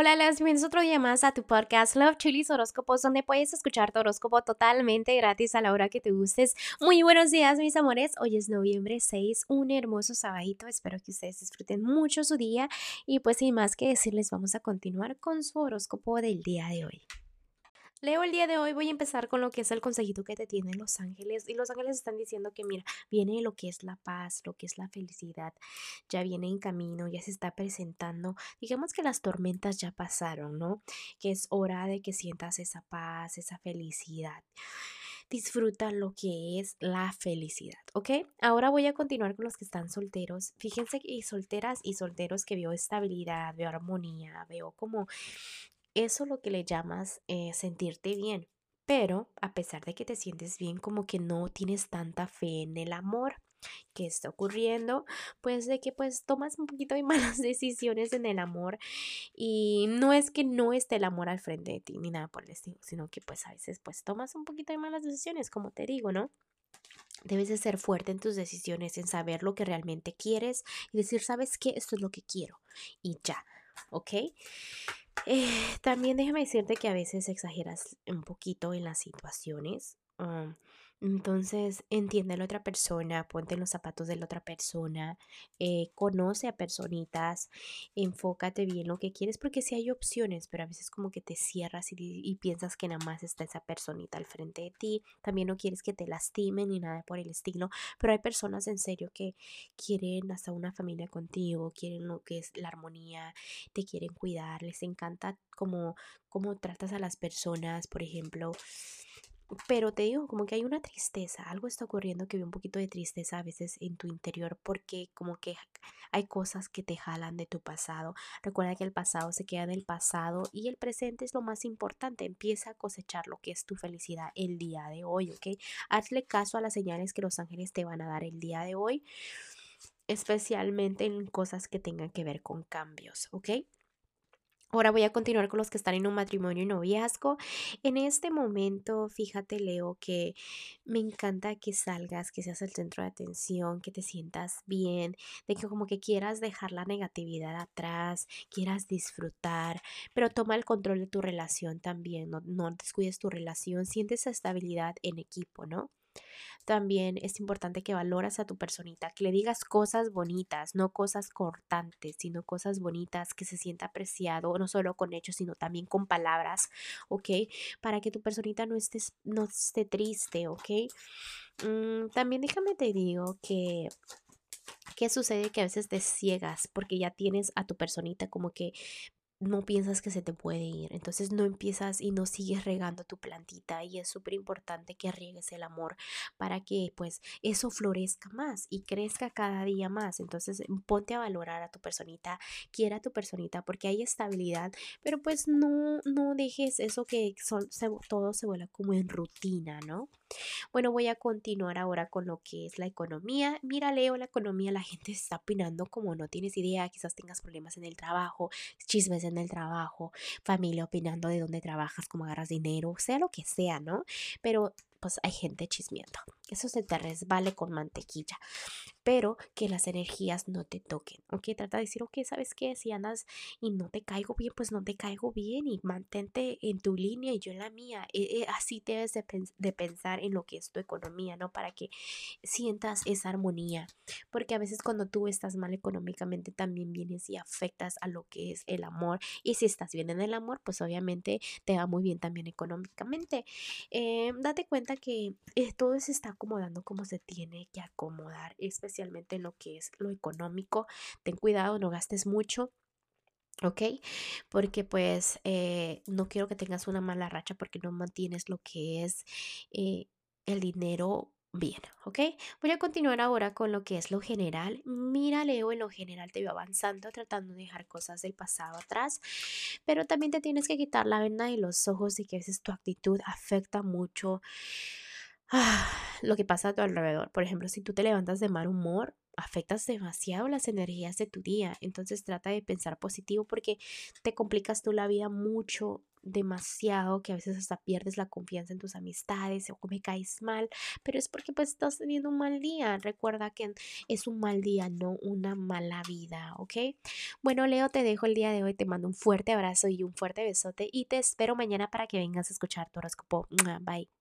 Hola, las bienvenidos otro día más a tu podcast Love Chilis Horóscopos, donde puedes escuchar tu horóscopo totalmente gratis a la hora que te gustes. Muy buenos días, mis amores. Hoy es noviembre 6, un hermoso sabadito. Espero que ustedes disfruten mucho su día. Y pues sin más que decirles, vamos a continuar con su horóscopo del día de hoy. Leo el día de hoy, voy a empezar con lo que es el consejito que te tienen los ángeles. Y los ángeles están diciendo que, mira, viene lo que es la paz, lo que es la felicidad, ya viene en camino, ya se está presentando. Digamos que las tormentas ya pasaron, ¿no? Que es hora de que sientas esa paz, esa felicidad. Disfruta lo que es la felicidad, ¿ok? Ahora voy a continuar con los que están solteros. Fíjense que solteras y solteros que veo estabilidad, veo armonía, veo como eso es lo que le llamas eh, sentirte bien. Pero a pesar de que te sientes bien, como que no tienes tanta fe en el amor que está ocurriendo, pues de que pues tomas un poquito de malas decisiones en el amor y no es que no esté el amor al frente de ti ni nada por el estilo, sino que pues a veces pues tomas un poquito de malas decisiones, como te digo, ¿no? Debes de ser fuerte en tus decisiones, en saber lo que realmente quieres y decir, ¿sabes qué? Esto es lo que quiero y ya, ¿ok? Eh, también déjame decirte que a veces exageras un poquito en las situaciones. Um, entonces, entiende a la otra persona, ponte en los zapatos de la otra persona, eh, conoce a personitas, enfócate bien lo que quieres, porque si hay opciones, pero a veces como que te cierras y, y, piensas que nada más está esa personita al frente de ti, también no quieres que te lastimen ni nada por el estilo, pero hay personas en serio que quieren hasta una familia contigo, quieren lo que es la armonía, te quieren cuidar, les encanta cómo, cómo tratas a las personas, por ejemplo. Pero te digo, como que hay una tristeza, algo está ocurriendo que ve un poquito de tristeza a veces en tu interior porque como que hay cosas que te jalan de tu pasado. Recuerda que el pasado se queda en el pasado y el presente es lo más importante. Empieza a cosechar lo que es tu felicidad el día de hoy, ¿ok? Hazle caso a las señales que los ángeles te van a dar el día de hoy, especialmente en cosas que tengan que ver con cambios, ¿ok? Ahora voy a continuar con los que están en un matrimonio y noviazgo. En este momento, fíjate, Leo, que me encanta que salgas, que seas el centro de atención, que te sientas bien, de que como que quieras dejar la negatividad atrás, quieras disfrutar, pero toma el control de tu relación también, no, descuides tu relación, sientes estabilidad en equipo, ¿no? También es importante que valoras a tu personita, que le digas cosas bonitas, no cosas cortantes, sino cosas bonitas, que se sienta apreciado, no solo con hechos, sino también con palabras, ¿ok? Para que tu personita no, no esté triste, ¿ok? Mm, también déjame te digo que ¿Qué sucede? Que a veces te ciegas porque ya tienes a tu personita como que no piensas que se te puede ir. Entonces no empiezas y no sigues regando tu plantita y es súper importante que riegues el amor para que pues eso florezca más y crezca cada día más. Entonces ponte a valorar a tu personita, quiera a tu personita porque hay estabilidad, pero pues no, no dejes eso que son, todo se vuelva como en rutina, ¿no? Bueno, voy a continuar ahora con lo que es la economía. Mira, Leo, la economía, la gente se está opinando como no tienes idea, quizás tengas problemas en el trabajo, chismes en el trabajo, familia opinando de dónde trabajas, cómo agarras dinero, sea lo que sea, ¿no? Pero pues hay gente chismeando. Eso se te resbale con mantequilla pero que las energías no te toquen, ¿ok? Trata de decir, ok, ¿sabes qué? Si andas y no te caigo bien, pues no te caigo bien y mantente en tu línea y yo en la mía. E, e, así debes de, pensar en lo que es tu economía, ¿no? Para que sientas esa armonía, porque a veces cuando tú estás mal económicamente también vienes y afectas a lo que es el amor y si estás bien en el amor, pues obviamente te va muy bien también económicamente. Eh, date cuenta que eh, todo se está acomodando como se tiene que acomodar, especialmente especialmente en lo que es lo económico. Ten cuidado, no gastes mucho. ¿ok? Porque pues eh, no quiero que tengas una mala racha porque no mantienes lo que es eh, el dinero bien, ¿ok? Voy a continuar ahora con lo que es lo general. Mira, Leo, en lo general te veo avanzando, tratando de dejar cosas del pasado atrás, pero también te tienes que quitar la venda de los ojos de que a veces tu actitud afecta mucho Lo que pasa a tu alrededor. Por ejemplo, si tú te levantas de mal humor, afectas demasiado las energías de tu día. Entonces trata de pensar positivo porque te complicas tú la vida mucho demasiado que a veces hasta pierdes la confianza en tus amistades o me caes mal, pero es porque pues estás teniendo un mal día. Recuerda que es un mal día, no una mala vida, ¿ok? Bueno, Leo, te dejo el día de hoy, te mando un fuerte abrazo y un fuerte besote y te espero mañana para que vengas a escuchar tu horóscopo. Bye.